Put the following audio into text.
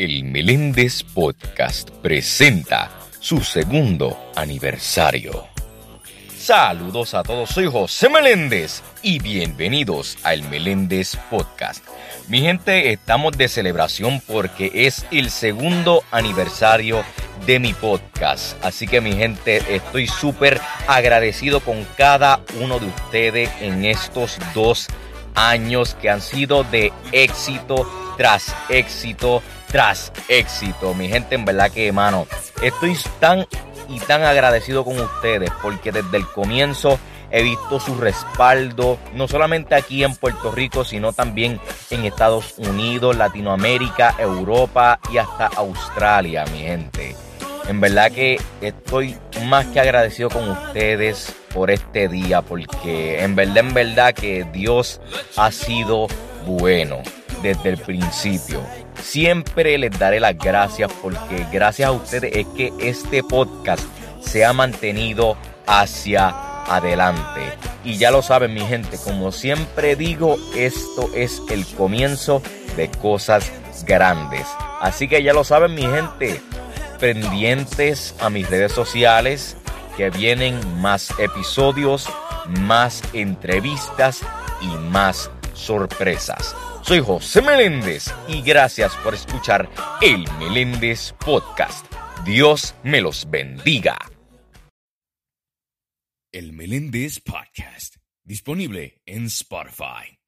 El Meléndez Podcast presenta su segundo aniversario. Saludos a todos, soy José Meléndez y bienvenidos al Meléndez Podcast. Mi gente, estamos de celebración porque es el segundo aniversario de mi podcast. Así que mi gente, estoy súper agradecido con cada uno de ustedes en estos dos años que han sido de éxito tras éxito tras éxito. Mi gente, en verdad que, mano, estoy tan y tan agradecido con ustedes porque desde el comienzo he visto su respaldo, no solamente aquí en Puerto Rico, sino también en Estados Unidos, Latinoamérica, Europa y hasta Australia, mi gente. En verdad que estoy más que agradecido con ustedes por este día, porque en verdad, en verdad que Dios ha sido bueno desde el principio. Siempre les daré las gracias porque gracias a ustedes es que este podcast se ha mantenido hacia adelante. Y ya lo saben mi gente, como siempre digo, esto es el comienzo de cosas grandes. Así que ya lo saben mi gente, pendientes a mis redes sociales que vienen más episodios, más entrevistas y más sorpresas. Soy José Meléndez y gracias por escuchar el Meléndez Podcast. Dios me los bendiga. El Meléndez Podcast, disponible en Spotify.